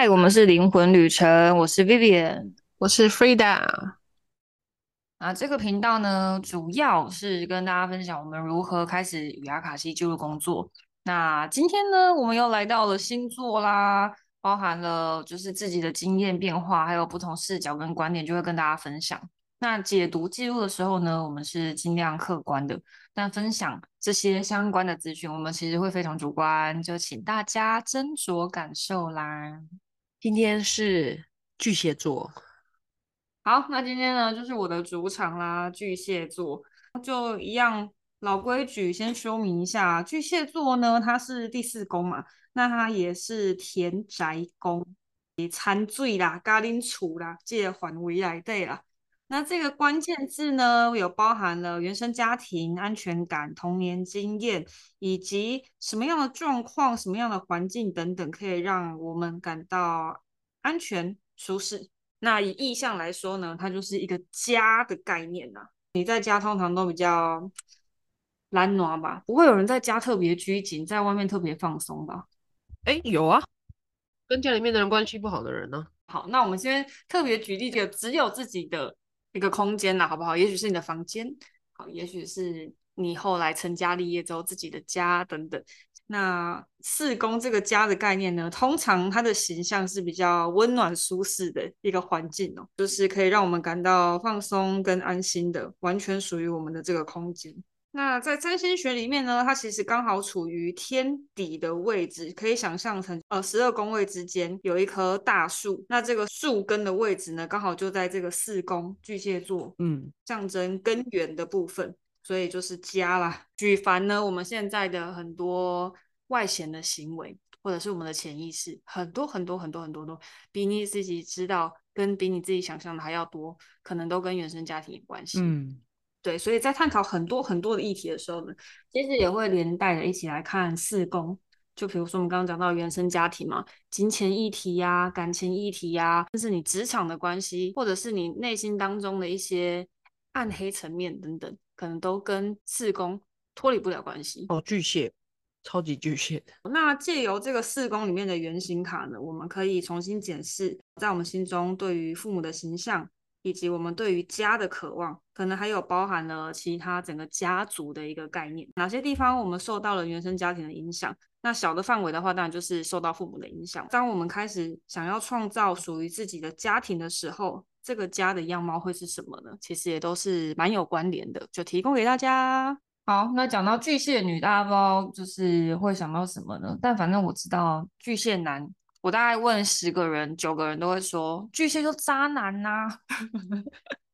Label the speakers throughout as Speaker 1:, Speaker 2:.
Speaker 1: 嗨，我们是灵魂旅程，我是 Vivian，
Speaker 2: 我是 Frida。
Speaker 1: 啊，这个频道呢，主要是跟大家分享我们如何开始与阿卡西记录工作。那今天呢，我们又来到了星座啦，包含了就是自己的经验变化，还有不同视角跟观点，就会跟大家分享。那解读记录的时候呢，我们是尽量客观的，但分享这些相关的资讯，我们其实会非常主观，就请大家斟酌感受啦。
Speaker 2: 今天是巨蟹座，
Speaker 1: 好，那今天呢就是我的主场啦，巨蟹座就一样老规矩，先说明一下，巨蟹座呢它是第四宫嘛，那它也是田宅宫，参醉啦，咖喱处啦，这个范围来对啦。那这个关键字呢，有包含了原生家庭、安全感、童年经验，以及什么样的状况、什么样的环境等等，可以让我们感到安全舒适。那以意象来说呢，它就是一个家的概念呐。你在家通常都比较懒暖吧，不会有人在家特别拘谨，在外面特别放松吧？
Speaker 2: 哎，有啊，跟家里面的人关系不好的人呢、
Speaker 1: 啊。好，那我们先特别举例，就只有自己的。一个空间呐，好不好？也许是你的房间，好，也许是你后来成家立业之后自己的家等等。那四宫这个家的概念呢，通常它的形象是比较温暖舒适的一个环境哦，就是可以让我们感到放松跟安心的，完全属于我们的这个空间。那在占星学里面呢，它其实刚好处于天底的位置，可以想象成呃十二宫位之间有一棵大树，那这个树根的位置呢，刚好就在这个四宫巨蟹座，嗯，象征根源的部分，所以就是家啦。举凡呢，我们现在的很多外显的行为，或者是我们的潜意识，很多很多很多很多都比你自己知道跟比你自己想象的还要多，可能都跟原生家庭有关系，嗯。对，所以在探讨很多很多的议题的时候呢，其实也会连带着一起来看四宫。就比如说我们刚刚讲到原生家庭嘛，金钱议题呀、啊、感情议题呀、啊，甚至你职场的关系，或者是你内心当中的一些暗黑层面等等，可能都跟四宫脱离不了关系。
Speaker 2: 哦，巨蟹，超级巨蟹。
Speaker 1: 那借由这个四宫里面的原型卡呢，我们可以重新检视在我们心中对于父母的形象。以及我们对于家的渴望，可能还有包含了其他整个家族的一个概念。哪些地方我们受到了原生家庭的影响？那小的范围的话，当然就是受到父母的影响。当我们开始想要创造属于自己的家庭的时候，这个家的样貌会是什么呢？其实也都是蛮有关联的，就提供给大家。好，那讲到巨蟹女，大家不知道就是会想到什么呢？但反正我知道巨蟹男。我大概问十个人，九个人都会说巨蟹就渣男呐、啊。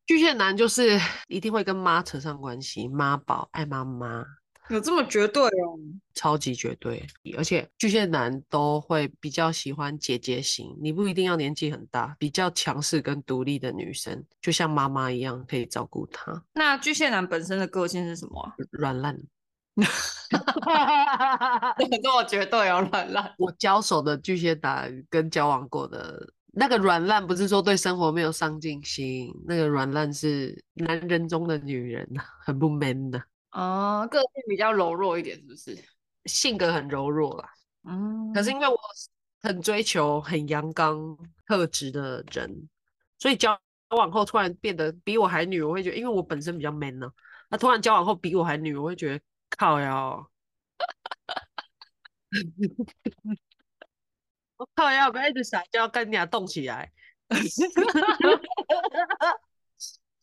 Speaker 2: 巨蟹男就是一定会跟妈扯上关系，妈宝爱妈妈，
Speaker 1: 有这么绝对哦？
Speaker 2: 超级绝对，而且巨蟹男都会比较喜欢姐姐型，你不一定要年纪很大，比较强势跟独立的女生，就像妈妈一样可以照顾他。
Speaker 1: 那巨蟹男本身的个性是什么？
Speaker 2: 软烂。
Speaker 1: 哈哈哈，这么绝对有，软烂。
Speaker 2: 我交手的巨蟹男跟交往过的那个软烂，不是说对生活没有上进心，那个软烂是男人中的女人，很不 man 的。
Speaker 1: 哦，个性比较柔弱一点，是不是？
Speaker 2: 性格很柔弱啦。嗯。可是因为我很追求很阳刚特质的人，所以交往后突然变得比我还女，我会觉得，因为我本身比较 man 呢、啊，那突然交往后比我还女，我会觉得。靠呀！我靠呀！不要一直撒娇，跟你俩动起来。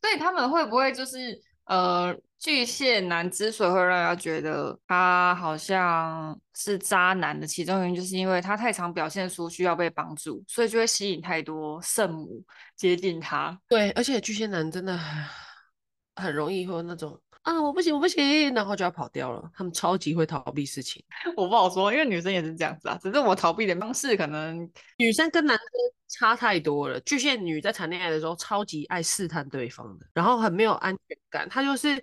Speaker 1: 所以他们会不会就是呃，巨蟹男之所以会让人家觉得他好像是渣男的其中原因，就是因为他太常表现出需要被帮助，所以就会吸引太多圣母接近他。
Speaker 2: 对，而且巨蟹男真的很很容易会有那种。啊，我不行，我不行，然后就要跑掉了。他们超级会逃避事情，
Speaker 1: 我不好说，因为女生也是这样子啊。只是我逃避的方式可能
Speaker 2: 女生跟男生差太多了。巨蟹女在谈恋爱的时候超级爱试探对方的，然后很没有安全感。她就是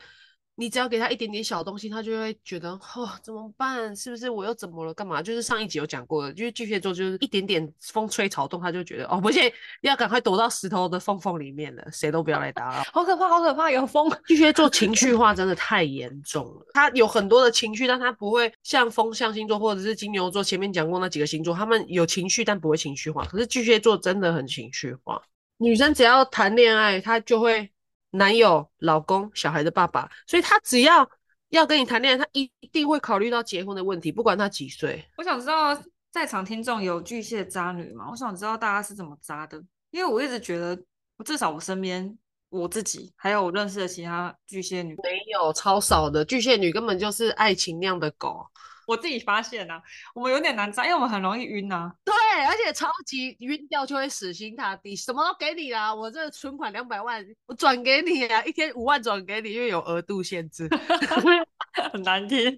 Speaker 2: 你只要给他一点点小东西，他就会觉得哦，怎么办？是不是我又怎么了？干嘛？就是上一集有讲过的，就是巨蟹座就是一点点风吹草动，他就觉得哦，不行，要赶快躲到石头的缝缝里面了，谁都不要来打扰。
Speaker 1: 好可怕，好可怕，有风。
Speaker 2: 巨蟹座情绪化真的太严重了，他有很多的情绪，但他不会像风象星座或者是金牛座前面讲过那几个星座，他们有情绪但不会情绪化。可是巨蟹座真的很情绪化，女生只要谈恋爱，她就会男友、老公、小孩的爸爸，所以他只要。要跟你谈恋爱，他一定会考虑到结婚的问题，不管他几岁。
Speaker 1: 我想知道在场听众有巨蟹渣女吗？我想知道大家是怎么渣的，因为我一直觉得，至少我身边我自己还有我认识的其他巨蟹女，
Speaker 2: 没有超少的巨蟹女根本就是爱情酿的狗。
Speaker 1: 我自己发现啊，我们有点难渣，因为我们很容易晕啊。
Speaker 2: 对，而且超级晕掉就会死心塌地，什么都给你啦，我这存款两百万，我转给你啊，一天五万转给你，因为有额度限制，
Speaker 1: 很难听，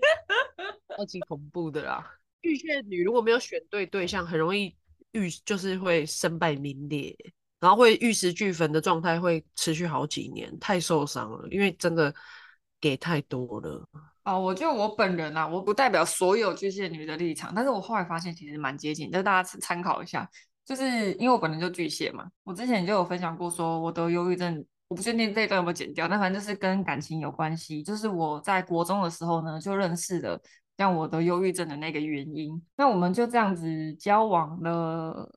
Speaker 2: 超级恐怖的啦。巨蟹女如果没有选对对象，很容易玉就是会身败名裂，然后会玉石俱焚的状态会持续好几年，太受伤了，因为真的给太多了。
Speaker 1: 哦，我就我本人啊，我不代表所有巨蟹女的立场，但是我后来发现其实蛮接近，就大家参考一下。就是因为我本人就巨蟹嘛，我之前就有分享过，说我得忧郁症，我不确定这一段有没有剪掉，但反正就是跟感情有关系。就是我在国中的时候呢，就认识了让我得忧郁症的那个原因。那我们就这样子交往了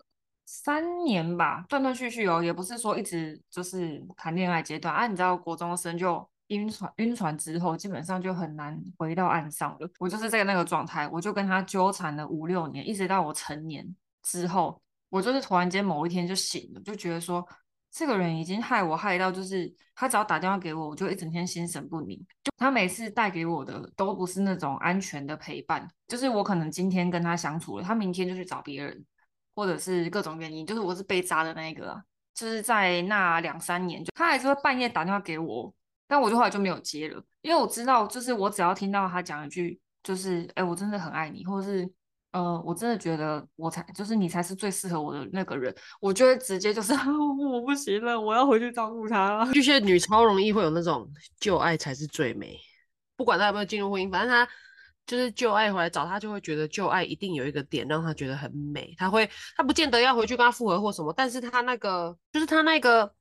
Speaker 1: 三年吧，断断续续哦，也不是说一直就是谈恋爱阶段啊。你知道国中生就。晕船，晕船之后基本上就很难回到岸上了。我就是在那个状态，我就跟他纠缠了五六年，一直到我成年之后，我就是突然间某一天就醒了，就觉得说这个人已经害我害到，就是他只要打电话给我，我就一整天心神不宁。就他每次带给我的都不是那种安全的陪伴，就是我可能今天跟他相处了，他明天就去找别人，或者是各种原因，就是我是被渣的那一个啊。就是在那两三年，就他还是会半夜打电话给我。但我就后来就没有接了，因为我知道，就是我只要听到他讲一句，就是“哎，我真的很爱你”，或者是“呃，我真的觉得我才就是你才是最适合我的那个人”，我就会直接就是 我不行了，我要回去照顾他。
Speaker 2: 巨蟹女超容易会有那种旧爱才是最美，不管他有没有进入婚姻，反正他就是旧爱回来找他，就会觉得旧爱一定有一个点让他觉得很美，他会他不见得要回去跟他复合或什么，但是他那个就是他那个。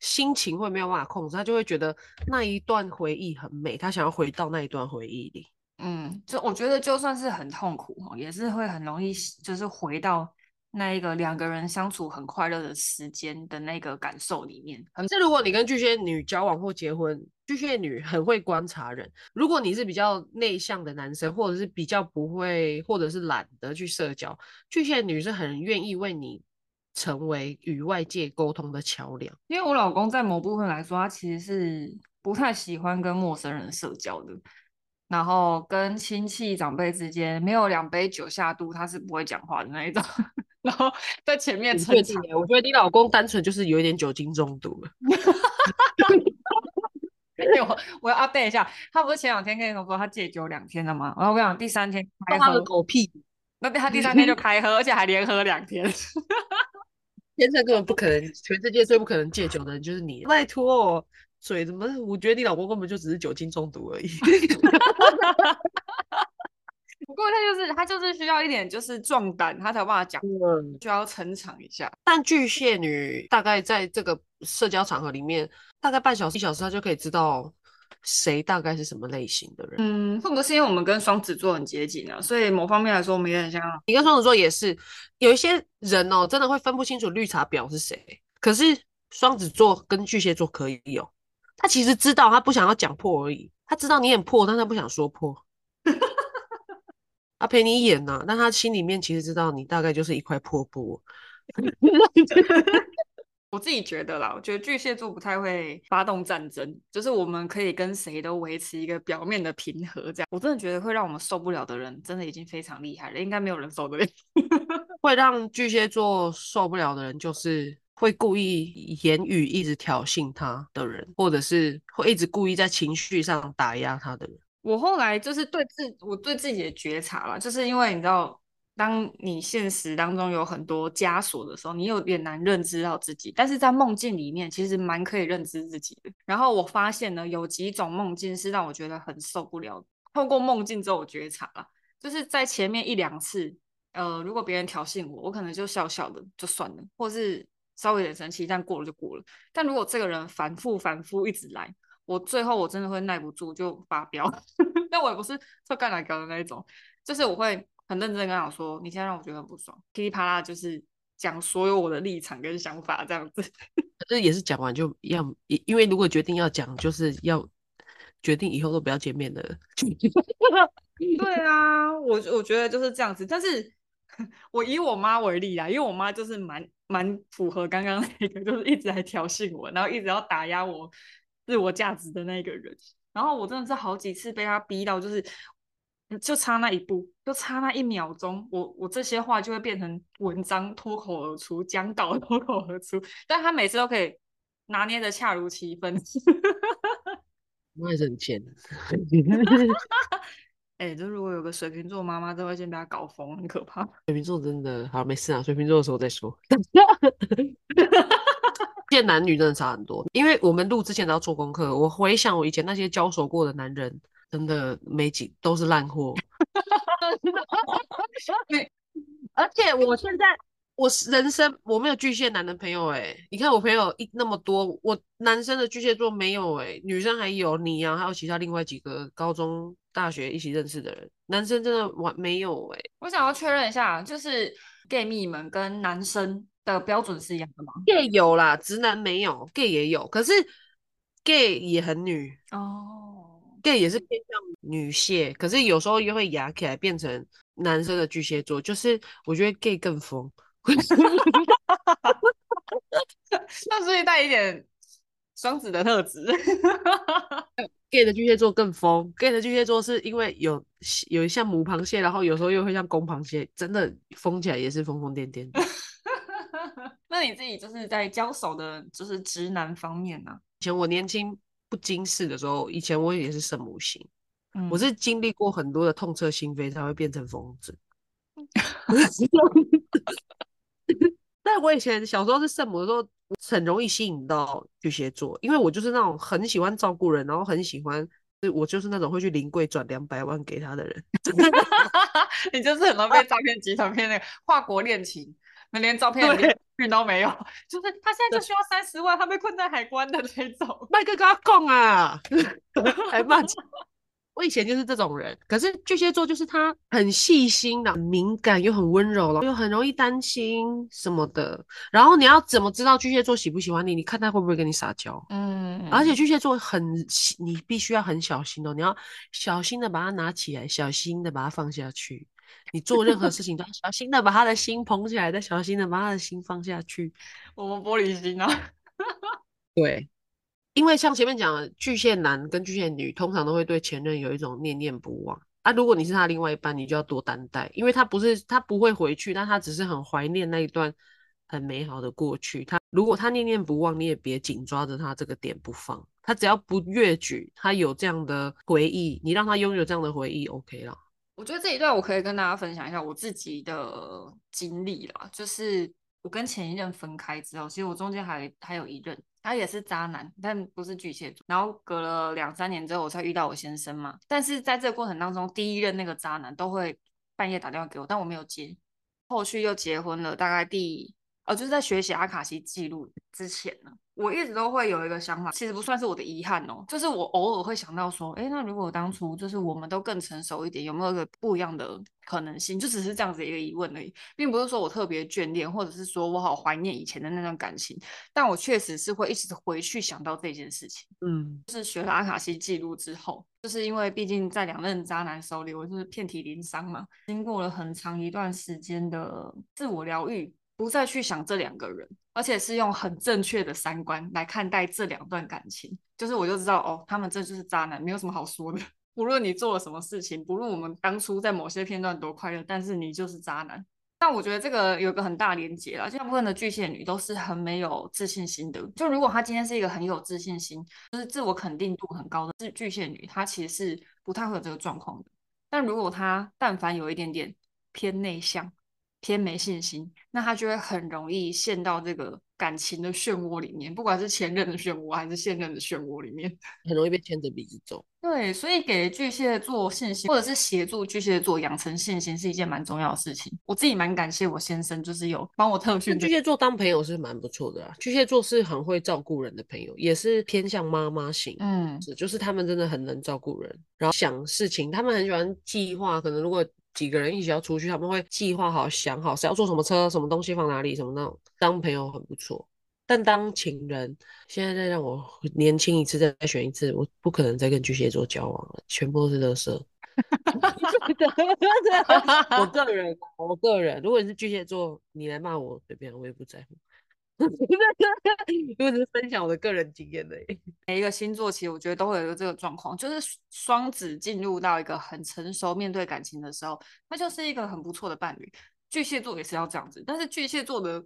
Speaker 2: 心情会没有办法控制，他就会觉得那一段回忆很美，他想要回到那一段回忆里。
Speaker 1: 嗯，就我觉得就算是很痛苦，也是会很容易，就是回到那一个两个人相处很快乐的时间的那个感受里面。
Speaker 2: 这如果你跟巨蟹女交往或结婚，巨蟹女很会观察人。如果你是比较内向的男生，或者是比较不会，或者是懒得去社交，巨蟹女是很愿意为你。成为与外界沟通的桥梁，
Speaker 1: 因为我老公在某部分来说，他其实是不太喜欢跟陌生人社交的，然后跟亲戚长辈之间没有两杯酒下肚，他是不会讲话的那一种。然后在前面撑场，
Speaker 2: 我觉得你老公单纯就是有一点酒精中毒了。
Speaker 1: 我我要 update 一下，他不是前两天跟你说他戒酒两天了吗？然后我跟你讲，第三天开喝，
Speaker 2: 他的狗屁，
Speaker 1: 那他第三天就开喝，而且还连喝两天。
Speaker 2: 天生根本不可能，全世界最不可能戒酒的人就是你。拜托，嘴怎么？我觉得你老公根本就只是酒精中毒而已。
Speaker 1: 不过他就是他就是需要一点就是壮胆，他才有办法讲，嗯、需要撑场一下。
Speaker 2: 但巨蟹女大概在这个社交场合里面，大概半小时一小时，她就可以知道。谁大概是什么类型的人？
Speaker 1: 嗯，会不会是因为我们跟双子座很接近啊？所以某方面来说，我们也很像。
Speaker 2: 你跟双子座也是有一些人哦，真的会分不清楚绿茶婊是谁。可是双子座跟巨蟹座可以有，他其实知道，他不想要讲破而已。他知道你很破，但他不想说破。他陪你演呐、啊，但他心里面其实知道你大概就是一块破布。
Speaker 1: 我自己觉得啦，我觉得巨蟹座不太会发动战争，就是我们可以跟谁都维持一个表面的平和，这样。我真的觉得会让我们受不了的人，真的已经非常厉害了，应该没有人受得了。
Speaker 2: 会让巨蟹座受不了的人，就是会故意言语一直挑衅他的人，或者是会一直故意在情绪上打压他的人。
Speaker 1: 我后来就是对自我对自己的觉察啦，就是因为你知道。当你现实当中有很多枷锁的时候，你有点难认知到自己。但是在梦境里面，其实蛮可以认知自己的。然后我发现呢，有几种梦境是让我觉得很受不了。透过梦境之后，我觉察了，就是在前面一两次，呃，如果别人挑衅我，我可能就笑笑的就算了，或是稍微有点生气，但过了就过了。但如果这个人反复反复一直来，我最后我真的会耐不住就发飙。但我也不是特干来搞的那一种，就是我会很认真跟他说：“你现在让我觉得很不爽。”噼里啪啦就是讲所有我的立场跟想法这样子。
Speaker 2: 可是也是讲完就要，因为如果决定要讲，就是要决定以后都不要见面的。
Speaker 1: 对啊，我我觉得就是这样子。但是 我以我妈为例啊，因为我妈就是蛮蛮符合刚刚那个，就是一直在挑衅我，然后一直要打压我自我价值的那个人。然后我真的是好几次被他逼到，就是就差那一步，就差那一秒钟，我我这些话就会变成文章脱口而出，讲稿 脱口而出。但他每次都可以拿捏的恰如其分。
Speaker 2: 那也是很贱。
Speaker 1: 哎、欸，就如果有个水瓶座妈妈，都会先被他搞疯，很可怕。
Speaker 2: 水瓶座真的好，没事啊。水瓶座的时候再说。见男女真的差很多，因为我们录之前都要做功课。我回想我以前那些交手过的男人，真的没几都是烂货。而且我现在我人生我没有巨蟹男的朋友哎，你看我朋友一那么多，我男生的巨蟹座没有哎，女生还有你啊，还有其他另外几个高中、大学一起认识的人，男生真的完没有哎。
Speaker 1: 我想要确认一下，就是 gay 蜜们跟男生。的标准是一样的吗
Speaker 2: ？gay 有啦，直男没有，gay 也有，可是 gay 也很女
Speaker 1: 哦
Speaker 2: ，gay 也是偏向女蟹，可是有时候又会压起来变成男生的巨蟹座，就是我觉得 gay 更疯，
Speaker 1: 那所以带一点双子的特质，
Speaker 2: gay 的巨蟹座更疯，gay 的巨蟹座是因为有有一像母螃蟹，然后有时候又会像公螃蟹，真的疯起来也是疯疯癫癫。
Speaker 1: 那你自己就是在交手的，就是直男方面呢、啊？
Speaker 2: 以前我年轻不经事的时候，以前我也是圣母型，
Speaker 1: 嗯、
Speaker 2: 我是经历过很多的痛彻心扉才会变成疯子。但我以前小时候是圣母的时候，很容易吸引到巨蟹座，因为我就是那种很喜欢照顾人，然后很喜欢，我就是那种会去临柜转两百万给他的人。
Speaker 1: 你就是很容易被诈骗集团骗那个跨国恋情。连照片连都没有，就是他现在就需要三十万，他被困在海关的那种。
Speaker 2: 麦哥跟他讲啊，还骂骂我以前就是这种人，可是巨蟹座就是他很细心的、很敏感又很温柔了，又很容易担心什么的。然后你要怎么知道巨蟹座喜不喜欢你？你看他会不会跟你撒娇？
Speaker 1: 嗯，
Speaker 2: 而且巨蟹座很，你必须要很小心哦，你要小心的把它拿起来，小心的把它放下去。你做任何事情都要小心的把他的心捧起来，再小心的把他的心放下去。
Speaker 1: 我们玻璃心啊，
Speaker 2: 对，因为像前面讲的，巨蟹男跟巨蟹女通常都会对前任有一种念念不忘啊。如果你是他另外一半，你就要多担待，因为他不是他不会回去，但他只是很怀念那一段很美好的过去。他如果他念念不忘，你也别紧抓着他这个点不放。他只要不越矩，他有这样的回忆，你让他拥有这样的回忆，OK 了。
Speaker 1: 我觉得这一段我可以跟大家分享一下我自己的经历啦，就是我跟前一任分开之后，其实我中间还还有一任，他也是渣男，但不是巨蟹座。然后隔了两三年之后，我才遇到我先生嘛。但是在这个过程当中，第一任那个渣男都会半夜打电话给我，但我没有接。后续又结婚了，大概第哦，就是在学习阿卡西记录之前呢。我一直都会有一个想法，其实不算是我的遗憾哦，就是我偶尔会想到说，哎，那如果当初就是我们都更成熟一点，有没有一个不一样的可能性？就只是这样子一个疑问而已，并不是说我特别眷恋，或者是说我好怀念以前的那段感情，但我确实是会一直回去想到这件事情。
Speaker 2: 嗯，
Speaker 1: 就是学了阿卡西记录之后，就是因为毕竟在两任渣男手里，我就是遍体鳞伤嘛，经过了很长一段时间的自我疗愈。不再去想这两个人，而且是用很正确的三观来看待这两段感情，就是我就知道哦，他们这就是渣男，没有什么好说的。无论你做了什么事情，不论我们当初在某些片段多快乐，但是你就是渣男。但我觉得这个有个很大连结啦，大部分的巨蟹女都是很没有自信心的。就如果她今天是一个很有自信心，就是自我肯定度很高的是巨蟹女，她其实是不太会有这个状况的。但如果她但凡有一点点
Speaker 2: 偏内向、偏没信心，那他就会很容易陷到这个感情的漩涡里面，不管是前任的漩涡还是现任的漩涡里面，
Speaker 1: 很容易被牵着鼻子走。
Speaker 2: 对，所以给巨蟹座信心，或者是协助巨蟹座养成信心，是一件蛮重要的事情。我自己蛮感谢我先生，就是有帮我特训。
Speaker 1: 巨蟹座当朋友是蛮不错的啊，巨蟹座是很会照顾人的朋友，也是偏向妈妈型。嗯，是，就是他们真的很能照顾人，然后想事情，他们很喜欢计划。可能如果几个人一起要出去，他们会计划好、想好谁要坐什么车、什么东西放哪里，什么那种。当朋友很不错。但当情人，现在再让我年轻一次，再选一次，我不可能再跟巨蟹座交往了，全部都是垃圾。我个人，我个人，如果你是巨蟹座，你来骂我随便，我也不在乎。因为只是分享我的个人经验的。
Speaker 2: 每一个星座其实我觉得都会有一个这个状况，就是双子进入到一个很成熟面对感情的时候，那就是一个很不错的伴侣。巨蟹座也是要这样子，但是巨蟹座的。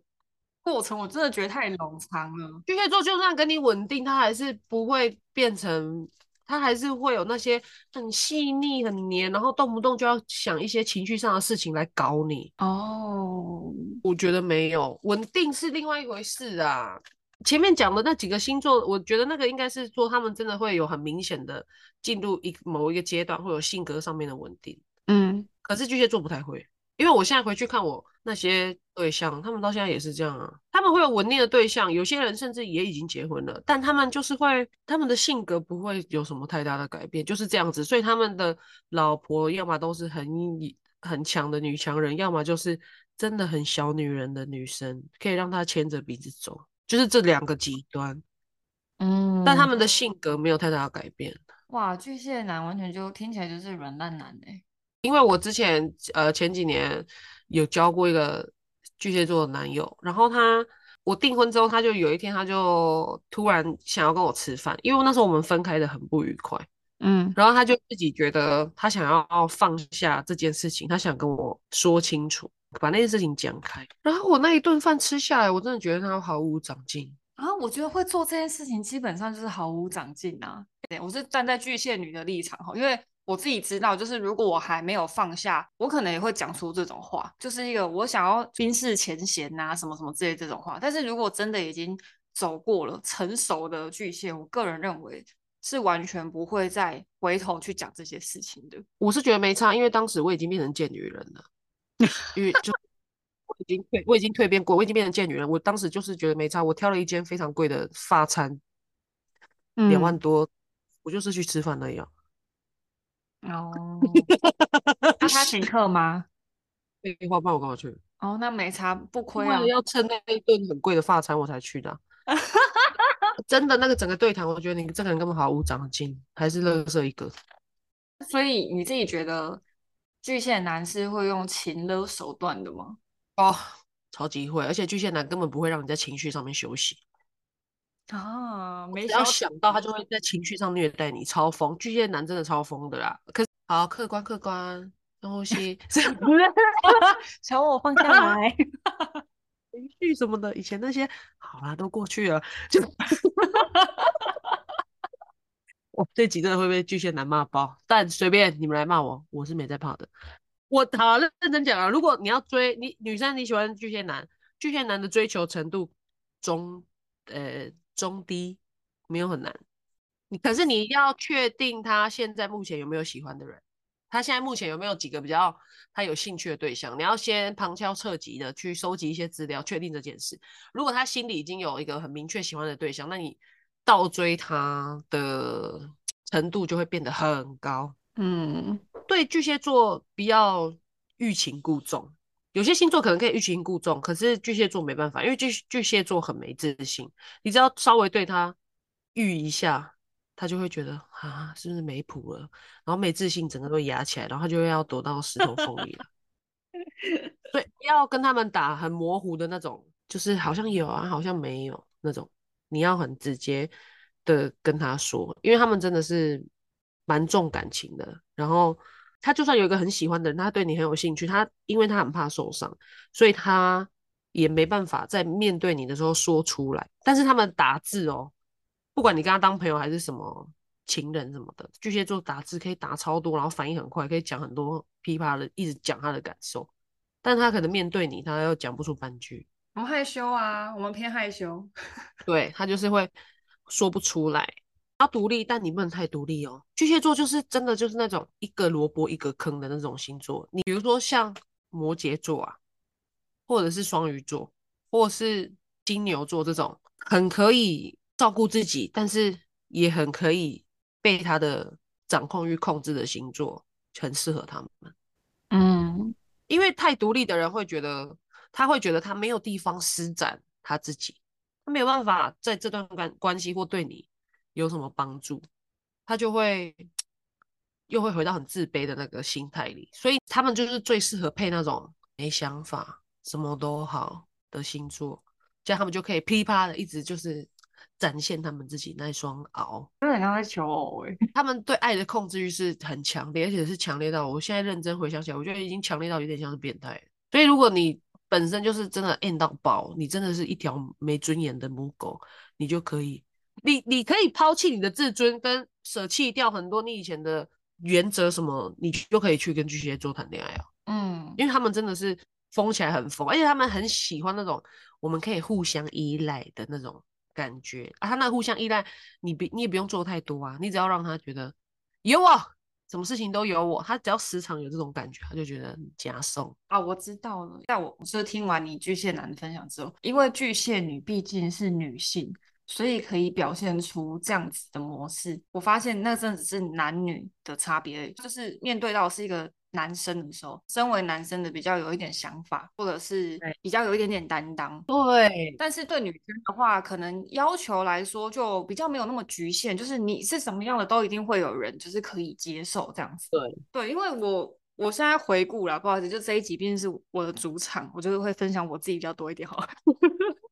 Speaker 2: 过程我真的觉得太冗长了。巨蟹座就算跟你稳定，他还是不会变成，他还是会有那些很细腻、很黏，然后动不动就要想一些情绪上的事情来搞你。哦，我觉得没有稳定是另外一回事啊。前面讲的那几个星座，我觉得那个应该是说他们真的会有很明显的进入一某一个阶段，会有性格上面的稳定。嗯，可是巨蟹座不太会。因为我现在回去看我那些对象，他们到现在也是这样啊。他们会有稳定的对象，有些人甚至也已经结婚了，但他们就是会，他们的性格不会有什么太大的改变，就是这样子。所以他们的老婆要么都是很很强的女强人，要么就是真的很小女人的女生，可以让他牵着鼻子走，就是这两个极端。嗯，但他们的性格没有太大的改变。哇，巨蟹男完全就听起来就是软烂男哎。因为我之前呃前几年有交过一个巨蟹座的男友，然后他我订婚之后，他就有一天他就突然想要跟我吃饭，因为那时候我们分开的很不愉快，嗯，然后他就自己觉得他想要放下这件事情，他想跟我说清楚，把那件事情讲开。然后我那一顿饭吃下来，我真的觉得他毫无长进啊！我觉得会做这件事情基本上就是毫无长进啊。对，我是站在巨蟹女的立场哈，因为。我自己知道，就是如果我还没有放下，我可能也会讲出这种话，就是一个我想要冰释前嫌呐，什么什么之类这种话。但是如果真的已经走过了成熟的巨蟹，我个人认为是完全不会再回头去讲这些事情的。我是觉得没差，因为当时我已经变成贱女人了，因为就 我已经蜕我已经蜕变过，我已经变成贱女人。我当时就是觉得没差，我挑了一间非常贵的发餐，两万多，嗯、我就是去吃饭那样。哦，那、啊、他请客吗？废话，不然我干嘛去？哦，那没差，不亏啊。要趁那一顿很贵的发餐我才去的、啊。真的，那个整个对谈，我觉得你这个人根本毫无长进，还是垃圾一个。所以你自己觉得巨蟹男是会用情勒手段的吗？哦，超级会，而且巨蟹男根本不会让你在情绪上面休息。啊，没想想到他就会在情绪上虐待你，超疯！巨蟹男真的超疯的啦。可是好客观客观，深呼吸，想 我放下来，情绪什么的，以前那些好啦，都过去了。就，我这集真的会被巨蟹男骂爆，但随便你们来骂我，我是没在怕的。我好认真讲啊，如果你要追你女生，你喜欢巨蟹男，巨蟹男的追求程度中，呃。中低没有很难，你可是你要确定他现在目前有没有喜欢的人，他现在目前有没有几个比较他有兴趣的对象？你要先旁敲侧击的去收集一些资料，确定这件事。如果他心里已经有一个很明确喜欢的对象，那你倒追他的程度就会变得很高。嗯，对巨蟹座比较欲擒故纵。有些星座可能可以欲擒故纵，可是巨蟹座没办法，因为巨巨蟹座很没自信。你只要稍微对他欲一下，他就会觉得啊，是不是没谱了？然后没自信，整个都压起来，然后他就会要躲到石头缝里了。所以要跟他们打很模糊的那种，就是好像有啊，好像没有那种。你要很直接的跟他说，因为他们真的是蛮重感情的。然后。他就算有一个很喜欢的人，他对你很有兴趣，他因为他很怕受伤，所以他也没办法在面对你的时候说出来。但是他们打字哦，不管你跟他当朋友还是什么情人什么的，巨蟹座打字可以打超多，然后反应很快，可以讲很多噼啪的，一直讲他的感受。但他可能面对你，他又讲不出半句。
Speaker 1: 我们害羞啊，我们偏害羞。
Speaker 2: 对，他就是会说不出来。要独立，但你不能太独立哦。巨蟹座就是真的就是那种一个萝卜一个坑的那种星座。你比如说像摩羯座啊，或者是双鱼座，或者是金牛座这种，很可以照顾自己，但是也很可以被他的掌控欲控制的星座，很适合他们。嗯，因为太独立的人会觉得，他会觉得他没有地方施展他自己，他没有办法在这段关关系或对你有什么帮助，他就会又会回到很自卑的那个心态里，所以他们就是最适合配那种没想法、什么都好的星座，这样他们就可以噼里啪啦的一直就是展现他们自己那双袄。
Speaker 1: 真的很像在求偶哎，
Speaker 2: 他们对爱的控制欲是很强烈，而且是强烈到我现在认真回想起来，我觉得已经强烈到有点像是变态。所以如果你本身就是真的 N 到爆，你真的是一条没尊严的母狗，你就可以。你你可以抛弃你的自尊，跟舍弃掉很多你以前的原则什么，你就可以去跟巨蟹座谈恋爱啊。嗯，因为他们真的是疯起来很疯，而且他们很喜欢那种我们可以互相依赖的那种感觉啊。他那互相依赖，你别你也不用做太多啊，你只要让他觉得有我，什么事情都有我。他只要时常有这种感觉，他就觉得很加送
Speaker 1: 啊。我知道了，在我是听完你巨蟹男的分享之后，因为巨蟹女毕竟是女性。所以可以表现出这样子的模式。我发现那阵子是男女的差别，就是面对到是一个男生的时候，身为男生的比较有一点想法，或者是比较有一点点担当。
Speaker 2: 对。
Speaker 1: 但是对女生的话，可能要求来说就比较没有那么局限，就是你是什么样的都一定会有人就是可以接受这样子。
Speaker 2: 对。
Speaker 1: 对，因为我我现在回顾了，不好意思，就这一集毕竟是我的主场，我就是会分享我自己比较多一点哈。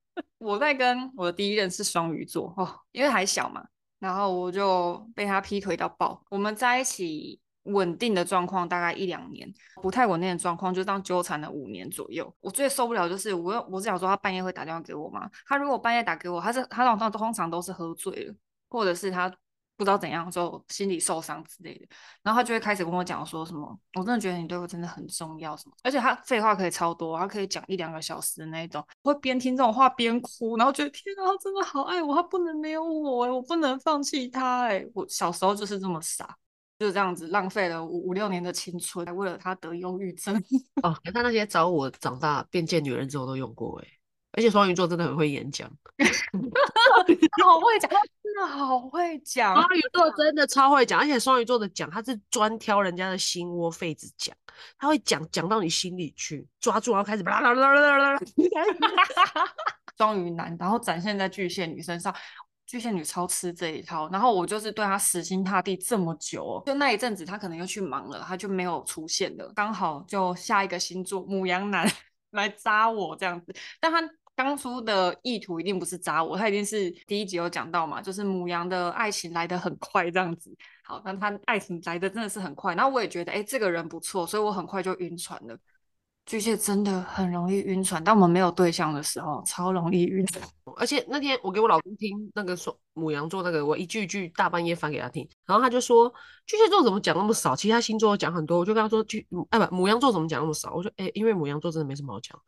Speaker 1: 我在跟我的第一任是双鱼座哦，因为还小嘛，然后我就被他劈腿到爆。我们在一起稳定的状况大概一两年，不太稳定的状况就这样纠缠了五年左右。我最受不了就是我，我只想说他半夜会打电话给我吗？他如果半夜打给我，他是他通常通常都是喝醉了，或者是他。不知道怎样就心理受伤之类的，然后他就会开始跟我讲说什么，我真的觉得你对我真的很重要什么，而且他废话可以超多，他可以讲一两个小时的那一种，我会边听这种话边哭，然后觉得天啊，他真的好爱我，他不能没有我哎，我不能放弃他哎，我小时候就是这么傻，就是这样子浪费了五五六年的青春，为了他得忧郁症。
Speaker 2: 哦，他那些找我长大变贱女人之后都用过哎。而且双鱼座真的很会演讲，
Speaker 1: 好会讲，真的好会讲。双
Speaker 2: 鱼座真的超会讲，而且双鱼座的讲，他是专挑人家的心窝肺子讲，他会讲讲到你心里去，抓住然后开始啦啦啦啦啦啦。
Speaker 1: 双鱼男，然后展现在巨蟹女身上，巨蟹女超吃这一套。然后我就是对他死心塌地这么久，就那一阵子他可能又去忙了，他就没有出现了。刚好就下一个星座母羊男 来扎我这样子，但他。当初的意图一定不是渣我，他一定是第一集有讲到嘛，就是母羊的爱情来得很快这样子。好，那他爱情来得真的是很快，然后我也觉得，哎、这个人不错，所以我很快就晕船了。巨蟹真的很容易晕船，当我们没有对象的时候，超容易晕船。
Speaker 2: 而且那天我给我老公听那个说母羊座那个，我一句一句大半夜翻给他听，然后他就说巨蟹座怎么讲那么少？其他星座讲很多，我就跟他说巨哎不母羊座怎么讲那么少？我说哎、因为母羊座真的没什么好讲。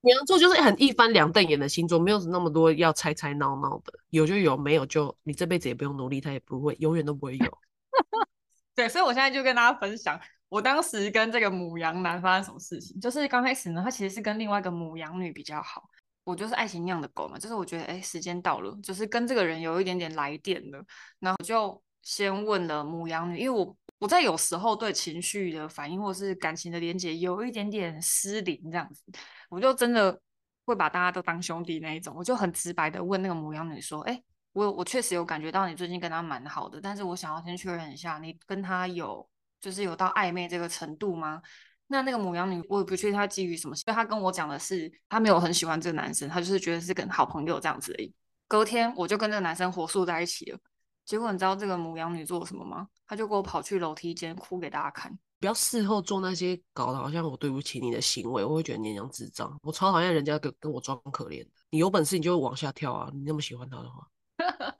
Speaker 2: 牡羊座就是很一翻两瞪眼的星座，没有那么多要猜猜闹闹的，有就有，没有就你这辈子也不用努力，他也不会，永远都不会有。
Speaker 1: 对，所以我现在就跟大家分享，我当时跟这个母羊男发生什么事情。就是刚开始呢，他其实是跟另外一个母羊女比较好。我就是爱情酿的狗嘛，就是我觉得哎，时间到了，就是跟这个人有一点点来电了，然后就先问了母羊女，因为我。我在有时候对情绪的反应或是感情的连接有一点点失灵，这样子，我就真的会把大家都当兄弟那一种，我就很直白的问那个母羊女说：“哎，我我确实有感觉到你最近跟他蛮好的，但是我想要先确认一下，你跟他有就是有到暧昧这个程度吗？”那那个母羊女，我也不确定她基于什么，所以她跟我讲的是，她没有很喜欢这个男生，她就是觉得是跟好朋友这样子而已。隔天我就跟这个男生火速在一起了。结果你知道这个母羊女做什么吗？她就给我跑去楼梯间哭给大家看。
Speaker 2: 不要事后做那些搞得好像我对不起你的行为，我会觉得你像智障。我超讨厌人家跟跟我装可怜的。你有本事你就往下跳啊！你那么喜欢他的话，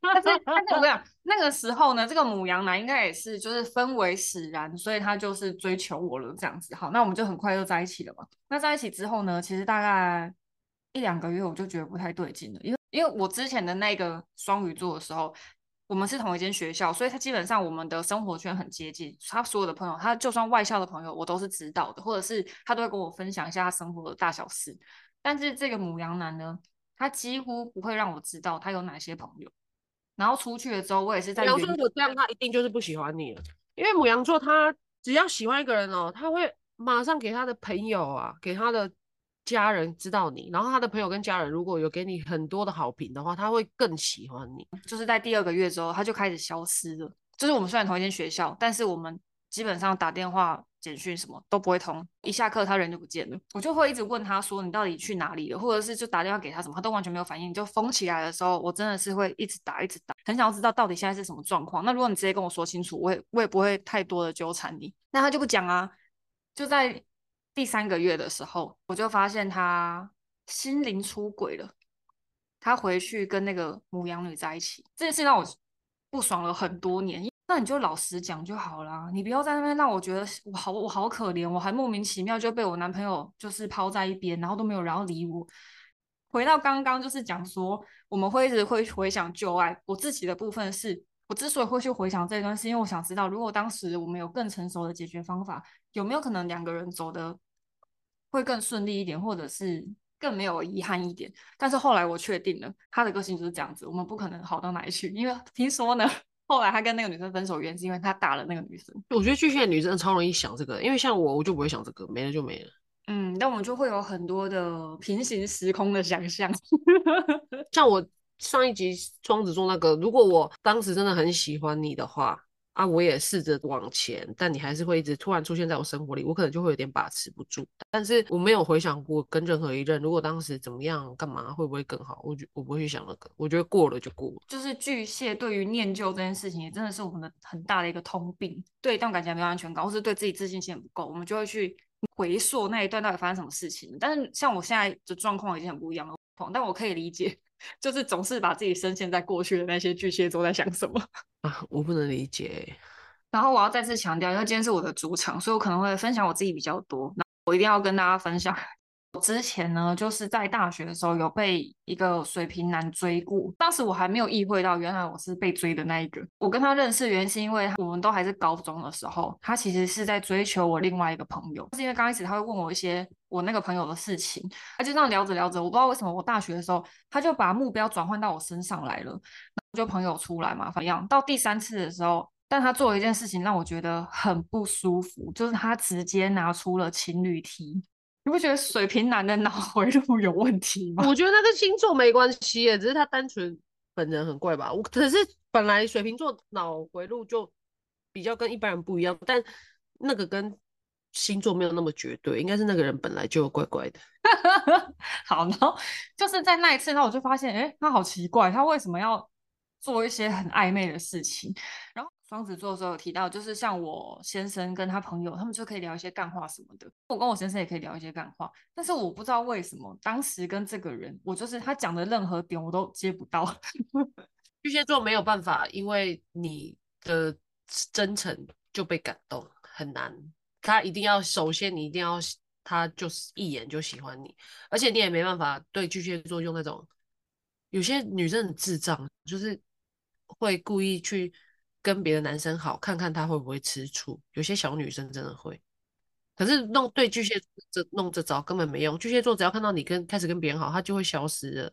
Speaker 1: 但是但是我跟你讲，那个时候呢，这个母羊男应该也是就是氛围使然，所以他就是追求我了这样子。好，那我们就很快就在一起了嘛。那在一起之后呢，其实大概一两个月我就觉得不太对劲了，因为因为我之前的那个双鱼座的时候。我们是同一间学校，所以他基本上我们的生活圈很接近。他所有的朋友，他就算外校的朋友，我都是知道的，或者是他都会跟我分享一下他生活的大小事。但是这个母羊男呢，他几乎不会让我知道他有哪些朋友。然后出去了之后，我也是在。牡羊座
Speaker 2: 这样，他一定就是不喜欢你了，因为母羊座他只要喜欢一个人哦，他会马上给他的朋友啊，给他的。家人知道你，然后他的朋友跟家人如果有给你很多的好评的话，他会更喜欢你。
Speaker 1: 就是在第二个月之后，他就开始消失了。就是我们虽然同一间学校，但是我们基本上打电话、简讯什么都不会通。一下课，他人就不见了。我就会一直问他说：“你到底去哪里了？”或者是就打电话给他什么，他都完全没有反应。就封起来的时候，我真的是会一直打、一直打，很想要知道到底现在是什么状况。那如果你直接跟我说清楚，我也我也不会太多的纠缠你。那他就不讲啊，就在。第三个月的时候，我就发现他心灵出轨了。他回去跟那个母羊女在一起，这件事让我不爽了很多年。那你就老实讲就好啦，你不要在那边让我觉得我好我好可怜，我还莫名其妙就被我男朋友就是抛在一边，然后都没有人要理我。回到刚刚就是讲说，我们会一直会回想旧爱。我自己的部分是。我之所以会去回想这段，是因为我想知道，如果当时我们有更成熟的解决方法，有没有可能两个人走的会更顺利一点，或者是更没有遗憾一点？但是后来我确定了，他的个性就是这样子，我们不可能好到哪里去。因为听说呢，后来他跟那个女生分手，原因是因为他打了那个女生。
Speaker 2: 我觉得巨蟹女生超容易想这个，因为像我，我就不会想这个，没了就没了。
Speaker 1: 嗯，但我们就会有很多的平行时空的想象，
Speaker 2: 像我。上一集双子座那个，如果我当时真的很喜欢你的话，啊，我也试着往前，但你还是会一直突然出现在我生活里，我可能就会有点把持不住。但是我没有回想过跟任何一任，如果当时怎么样干嘛会不会更好，我觉我不会去想那个，我觉得过了就过了。
Speaker 1: 就是巨蟹对于念旧这件事情，也真的是我们的很大的一个通病。对一段感情没有安全感，或是对自己自信心不够，我们就会去回溯那一段到底发生什么事情。但是像我现在的状况已经很不一样了，但我可以理解。就是总是把自己深陷在过去的那些巨蟹座在想什么
Speaker 2: 啊？我不能理解。
Speaker 1: 然后我要再次强调，因为今天是我的主场，所以我可能会分享我自己比较多。那我一定要跟大家分享。我之前呢，就是在大学的时候有被一个水瓶男追过，当时我还没有意会到，原来我是被追的那一个。我跟他认识原因是因为我们都还是高中的时候，他其实是在追求我另外一个朋友，是因为刚开始他会问我一些我那个朋友的事情，他就这样聊着聊着，我不知道为什么我大学的时候他就把目标转换到我身上来了，就朋友出来嘛，反正到第三次的时候，但他做了一件事情让我觉得很不舒服，就是他直接拿出了情侣题。你不觉得水瓶男的脑回路有问题吗？
Speaker 2: 我觉得那跟星座没关系耶，只是他单纯本人很怪吧。我可是本来水瓶座脑回路就比较跟一般人不一样，但那个跟星座没有那么绝对，应该是那个人本来就怪怪的。
Speaker 1: 好，然后就是在那一次，然后我就发现，哎，他好奇怪，他为什么要做一些很暧昧的事情？然后。双子座的时候有提到，就是像我先生跟他朋友，他们就可以聊一些干话什么的。我跟我先生也可以聊一些干话，但是我不知道为什么当时跟这个人，我就是他讲的任何点我都接不到。
Speaker 2: 巨蟹座没有办法，因为你的真诚就被感动，很难。他一定要首先你一定要他就是一眼就喜欢你，而且你也没办法对巨蟹座用那种有些女生很智障，就是会故意去。跟别的男生好，看看他会不会吃醋。有些小女生真的会，可是弄对巨蟹这弄这招根本没用。巨蟹座只要看到你跟开始跟别人好，他就会消失了。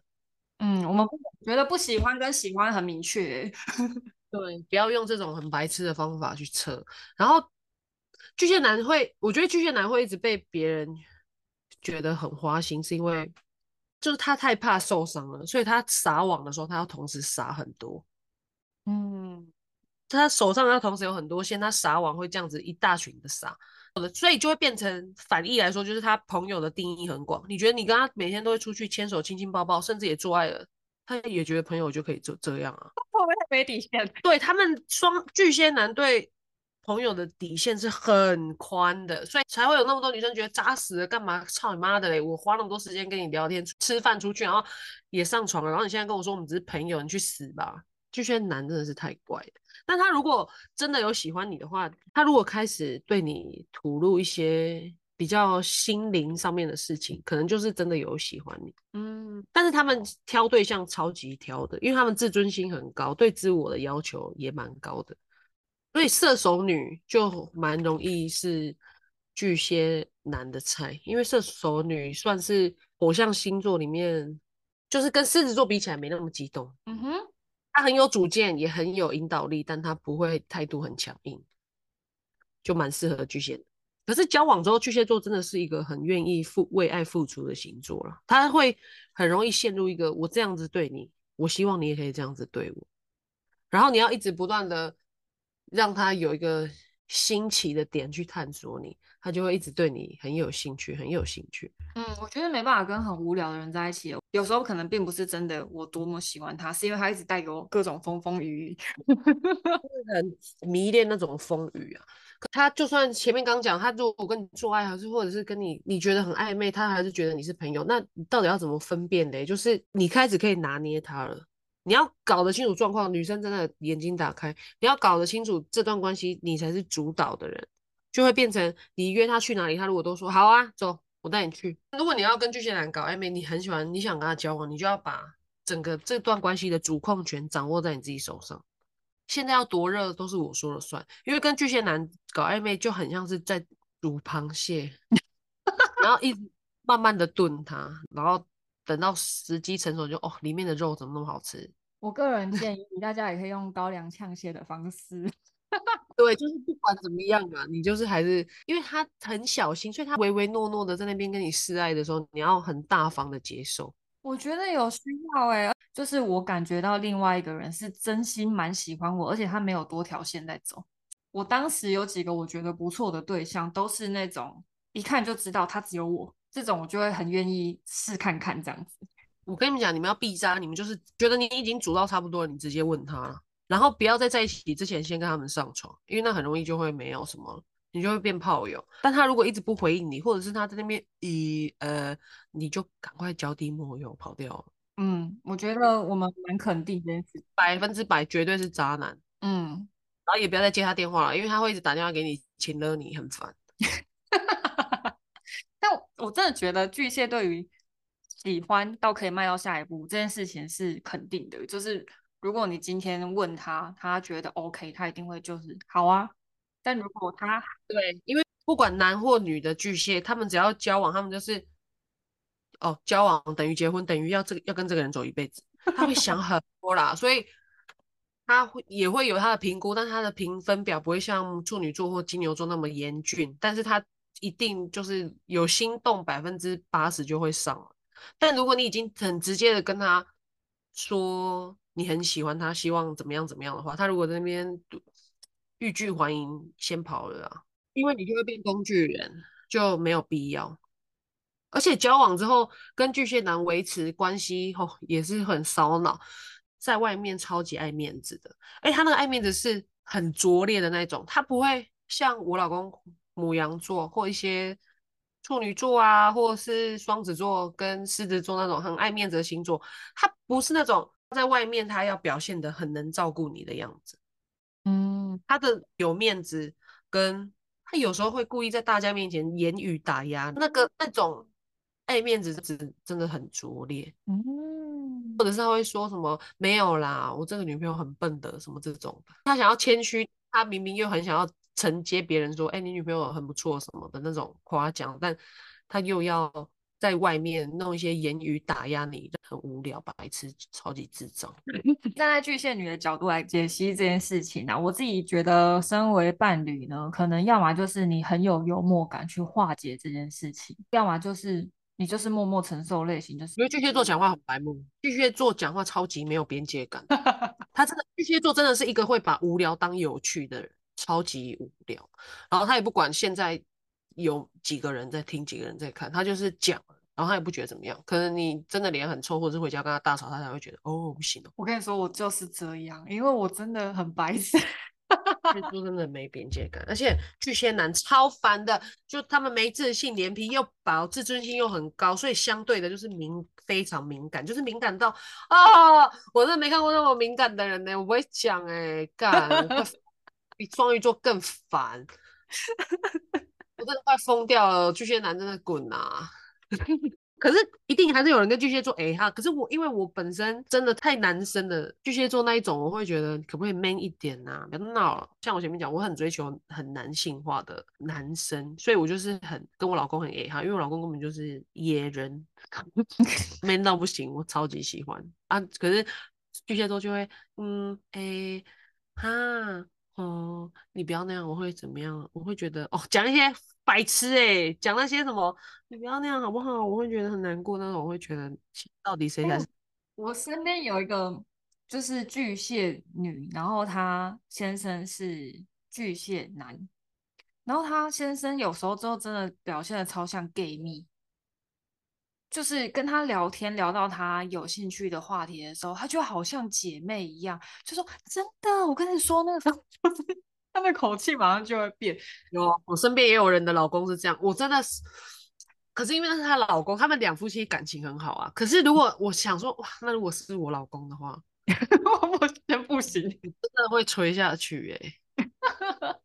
Speaker 1: 嗯，我们觉得不喜欢跟喜欢很明确。
Speaker 2: 对，不要用这种很白痴的方法去测。然后巨蟹男会，我觉得巨蟹男会一直被别人觉得很花心，是因为就是他太怕受伤了，所以他撒网的时候，他要同时撒很多。嗯。他手上他同时有很多线，他撒网会这样子一大群的撒，好的所以就会变成反义来说，就是他朋友的定义很广。你觉得你跟他每天都会出去牵手、亲亲抱抱，甚至也做爱了，他也觉得朋友就可以这这样啊？
Speaker 1: 会不会太没底线？
Speaker 2: 对他们双巨蟹男对朋友的底线是很宽的，所以才会有那么多女生觉得扎死了，干嘛？操你妈的嘞！我花那么多时间跟你聊天、吃饭、出去，然后也上床了，然后你现在跟我说我们只是朋友，你去死吧！巨蟹男真的是太怪了。但他如果真的有喜欢你的话，他如果开始对你吐露一些比较心灵上面的事情，可能就是真的有喜欢你。嗯，但是他们挑对象超级挑的，因为他们自尊心很高，对自我的要求也蛮高的。所以射手女就蛮容易是巨蟹男的菜，因为射手女算是火象星座里面，就是跟狮子座比起来没那么激动。嗯哼，他很有主见，也很有引导力，但他不会态度很强硬，就蛮适合巨蟹的。可是交往之后，巨蟹座真的是一个很愿意付为爱付出的星座了。他会很容易陷入一个我这样子对你，我希望你也可以这样子对我，然后你要一直不断的。让他有一个新奇的点去探索你，他就会一直对你很有兴趣，很有兴趣。嗯，
Speaker 1: 我觉得没办法跟很无聊的人在一起。有时候可能并不是真的我多么喜欢他，是因为他一直带给我各种风风雨雨，
Speaker 2: 很迷恋那种风雨啊。可他就算前面刚讲，他如果跟你做爱，还是或者是跟你你觉得很暧昧，他还是觉得你是朋友，那你到底要怎么分辨呢？就是你开始可以拿捏他了。你要搞得清楚状况，女生真的眼睛打开。你要搞得清楚这段关系，你才是主导的人，就会变成你约他去哪里，他如果都说好啊，走，我带你去。如果你要跟巨蟹男搞暧昧，你很喜欢，你想跟他交往，你就要把整个这段关系的主控权掌握在你自己手上。现在要多热都是我说了算，因为跟巨蟹男搞暧昧就很像是在煮螃蟹，然后一直慢慢的炖它，然后。等到时机成熟就，就哦，里面的肉怎么那么好吃？
Speaker 1: 我个人建议大家也可以用高粱呛蟹的方式。
Speaker 2: 对，就是不管怎么样啊，你就是还是因为他很小心，所以他唯唯诺诺的在那边跟你示爱的时候，你要很大方的接受。
Speaker 1: 我觉得有需要哎、欸，就是我感觉到另外一个人是真心蛮喜欢我，而且他没有多条线在走。我当时有几个我觉得不错的对象，都是那种一看就知道他只有我。这种我就会很愿意试看看这样子。
Speaker 2: 我跟你们讲，你们要避渣，你们就是觉得你已经煮到差不多了，你直接问他，然后不要在在一起之前先跟他们上床，因为那很容易就会没有什么，你就会变炮友。但他如果一直不回应你，或者是他在那边，以呃，你就赶快脚底抹油跑掉了。
Speaker 1: 嗯，我觉得我们蛮肯定这件事，
Speaker 2: 百分之百绝对是渣男。嗯，然后也不要再接他电话了，因为他会一直打电话给你，请了你很烦。
Speaker 1: 我真的觉得巨蟹对于喜欢到可以迈到下一步这件事情是肯定的，就是如果你今天问他，他觉得 OK，他一定会就是好啊。但如果他
Speaker 2: 对，因为不管男或女的巨蟹，他们只要交往，他们就是哦，交往等于结婚，等于要这个要跟这个人走一辈子，他会想很多啦，所以他会也会有他的评估，但他的评分表不会像处女座或金牛座那么严峻，但是他。一定就是有心动，百分之八十就会上了。但如果你已经很直接的跟他说你很喜欢他，希望怎么样怎么样的话，他如果在那边欲拒还迎，先跑了啊，因为你就会变工具人，就没有必要。而且交往之后跟巨蟹男维持关系后、也是很烧脑，在外面超级爱面子的。哎，他那个爱面子是很拙劣的那种，他不会像我老公。牡羊座或一些处女座啊，或者是双子座跟狮子座那种很爱面子的星座，他不是那种在外面他要表现的很能照顾你的样子。嗯，他的有面子，跟他有时候会故意在大家面前言语打压，那个那种爱面子真真的很拙劣。嗯，或者是他会说什么没有啦，我这个女朋友很笨的什么这种，他想要谦虚，他明明又很想要。承接别人说：“哎、欸，你女朋友很不错什么的那种夸奖，但他又要在外面弄一些言语打压你，很无聊，白痴，超级智障。”
Speaker 1: 站在巨蟹女的角度来解析这件事情呢、啊，我自己觉得，身为伴侣呢，可能要么就是你很有幽默感去化解这件事情，要么就是你就是默默承受类型，就是
Speaker 2: 因为巨蟹座讲话很白目，巨蟹座讲话超级没有边界感，他真的巨蟹座真的是一个会把无聊当有趣的人。超级无聊，然后他也不管现在有几个人在听，几个人在看，他就是讲，然后他也不觉得怎么样。可能你真的脸很臭，或者是回家跟他大吵，他才会觉得哦，不行了。
Speaker 1: 我跟你说，我就是这样，因为我真的很白痴。
Speaker 2: 巨蟹座真的没边界感，而且巨蟹男超烦的，就他们没自信，脸皮又薄，自尊心又很高，所以相对的就是敏非常敏感，就是敏感到啊、哦，我真的没看过那么敏感的人呢，我不会讲哎，干，比双鱼座更烦，我真的快疯掉了，巨蟹男真的滚啊！可是一定还是有人跟巨蟹座哎哈，可是我因为我本身真的太男生了，巨蟹座那一种，我会觉得可不可以 man 一点呐、啊？别闹了。像我前面讲，我很追求很男性化的男生，所以我就是很跟我老公很哎哈，因为我老公根本就是野人，man 到不行，我超级喜欢啊。可是巨蟹座就会嗯哎哈哦，你不要那样，我会怎么样？我会觉得哦，讲一些。白痴哎、欸，讲那些什么，你不要那样好不好？我会觉得很难过，那种我会觉得到底谁才是？
Speaker 1: 我身边有一个就是巨蟹女，然后她先生是巨蟹男，然后她先生有时候之后真的表现的超像 gay 蜜，就是跟他聊天聊到他有兴趣的话题的时候，他就好像姐妹一样，就说真的，我跟你说那个时候。他的口气马上就会变。
Speaker 2: 有，我身边也有人的老公是这样，我真的是。可是因为那是她老公，他们两夫妻感情很好啊。可是如果我想说，哇，那如果是我老公的话，
Speaker 1: 我真不行，
Speaker 2: 真的会垂下去哎、欸。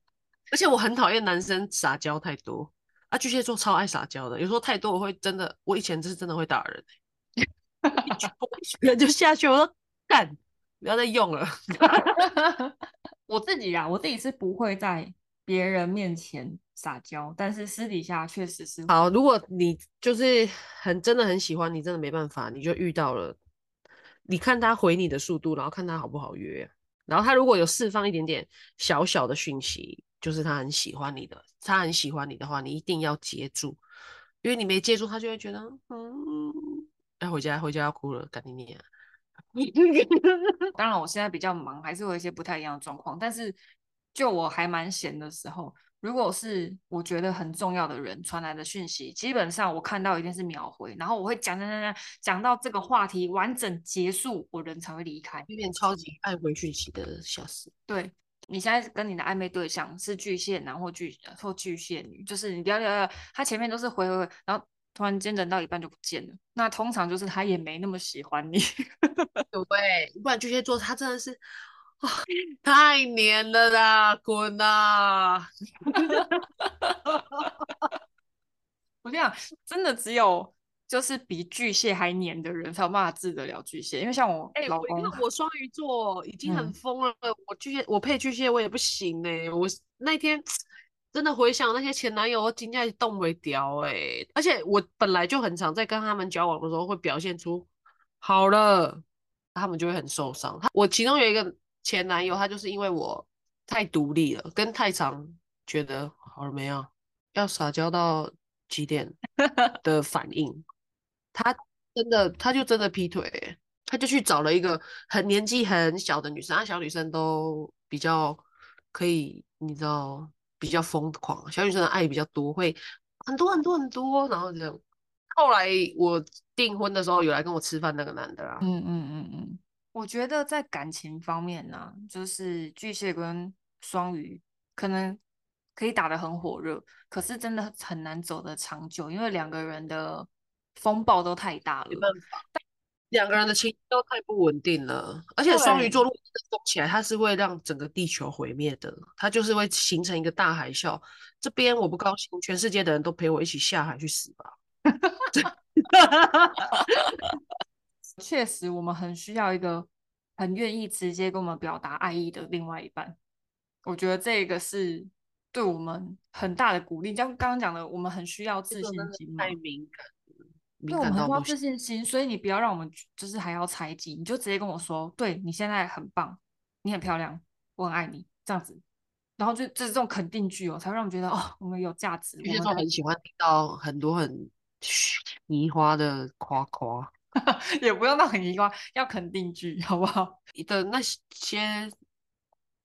Speaker 2: 而且我很讨厌男生撒娇太多啊，巨蟹座超爱撒娇的，有时候太多我会真的，我以前就是真的会打人、欸，一拳 就下去，我说干，不要再用了。
Speaker 1: 我自己啊，我自己是不会在别人面前撒娇，但是私底下确实是。
Speaker 2: 好，如果你就是很真的很喜欢你，真的没办法，你就遇到了，你看他回你的速度，然后看他好不好约，然后他如果有释放一点点小小的讯息，就是他很喜欢你的，他很喜欢你的话，你一定要接住，因为你没接住，他就会觉得嗯，要回家回家要哭了，赶紧念。
Speaker 1: 当然，我 现在比较忙，还是有一些不太一样的状况。但是，就我还蛮闲的时候，如果是我觉得很重要的人传来的讯息，基本上我看到一定是秒回，然后我会讲讲讲讲，讲到这个话题完整结束，我人才会离开。
Speaker 2: 有点超级爱回讯息的小事。
Speaker 1: 对，你现在跟你的暧昧对象是巨蟹男或巨或巨蟹女，就是你不要聊聊，他前面都是回回回，然后。突然间，等到一半就不见了。那通常就是他也没那么喜欢你，
Speaker 2: 对，不然巨蟹座他真的是啊，太黏了啦，滚呐！
Speaker 1: 我跟你讲，真的只有就是比巨蟹还黏的人才有办法治得了巨蟹。因为像我老公，
Speaker 2: 欸、我，我双鱼座已经很疯了，嗯、我巨蟹我配巨蟹我也不行哎、欸，我那天。真的回想那些前男友，我今天动没掉哎！而且我本来就很常在跟他们交往的时候，会表现出好了，他们就会很受伤。我其中有一个前男友，他就是因为我太独立了，跟太常觉得好了没有，要撒娇到几点 的反应，他真的他就真的劈腿，他就去找了一个很年纪很小的女生，啊，小女生都比较可以，你知道。比较疯狂，小女生的爱比较多，会很多很多很多，然后这样。后来我订婚的时候，有来跟我吃饭那个男的啊。
Speaker 1: 嗯嗯嗯嗯，我觉得在感情方面呢、啊，就是巨蟹跟双鱼可能可以打得很火热，可是真的很难走得长久，因为两个人的风暴都太大了。
Speaker 2: 没办法。两个人的情绪都太不稳定了，而且双鱼座如果动起来，它是会让整个地球毁灭的，它就是会形成一个大海啸。这边我不高兴，全世界的人都陪我一起下海去死吧。
Speaker 1: 确实，我们很需要一个很愿意直接跟我们表达爱意的另外一半。我觉得这个是对我们很大的鼓励。像刚刚讲的，我们很需要自信心，
Speaker 2: 太敏感。
Speaker 1: 对，我们很有自信心，所以你不要让我们就是还要猜忌，你就直接跟我说，对，你现在很棒，你很漂亮，我很爱你，这样子，然后就就是这种肯定句哦，才会让我们觉得哦，我们有价值。
Speaker 2: 巨蟹座很喜欢听到很多很泥花的夸夸，
Speaker 1: 也不用到很泥花，要肯定句，好不好？
Speaker 2: 的那些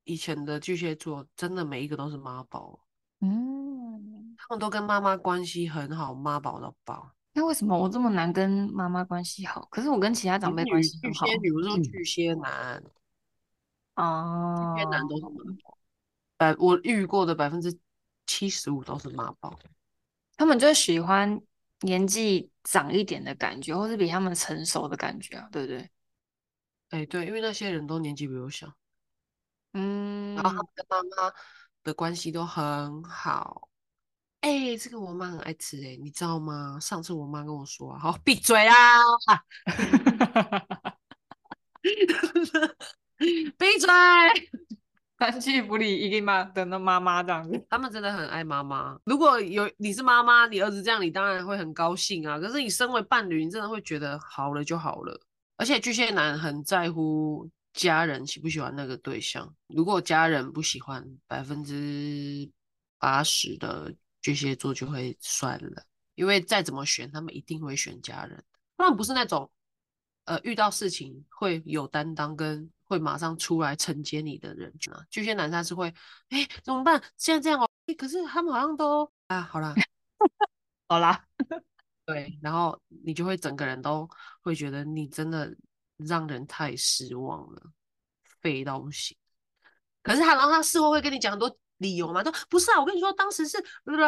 Speaker 2: 以前的巨蟹座，真的每一个都是妈宝，嗯，他们都跟妈妈关系很好，妈宝到爆。
Speaker 1: 那为什么我这么难跟妈妈关系好？可是我跟其他长辈关系很好。
Speaker 2: 巨蟹，比如说巨蟹男，
Speaker 1: 哦，
Speaker 2: 巨蟹男都是妈宝。百我遇过的百分之七十五都是妈宝，
Speaker 1: 他们就喜欢年纪长一点的感觉，或是比他们成熟的感觉啊，对不对？
Speaker 2: 哎、欸，对，因为那些人都年纪比我小，
Speaker 1: 嗯，
Speaker 2: 然后他们跟妈妈的关系都很好。哎、欸，这个我妈很爱吃、欸，哎，你知道吗？上次我妈跟我说、啊，好，闭嘴啊！闭嘴！
Speaker 1: 三气不离一个妈等到妈妈这样子，
Speaker 2: 他们真的很爱妈妈。如果有你是妈妈，你儿子这样，你当然会很高兴啊。可是你身为伴侣，你真的会觉得好了就好了。而且巨蟹男很在乎家人喜不喜欢那个对象，如果家人不喜欢，百分之八十的。巨蟹座就会算了，因为再怎么选，他们一定会选家人。他们不是那种，呃，遇到事情会有担当跟会马上出来承接你的人啊。巨蟹男他是会，哎，怎么办？现在这样哦，可是他们好像都啊，好啦，
Speaker 1: 好啦，
Speaker 2: 对，然后你就会整个人都会觉得你真的让人太失望了，废到不行。可是他，然后他事后会跟你讲很多。理由吗？都不是啊！我跟你说，当时是，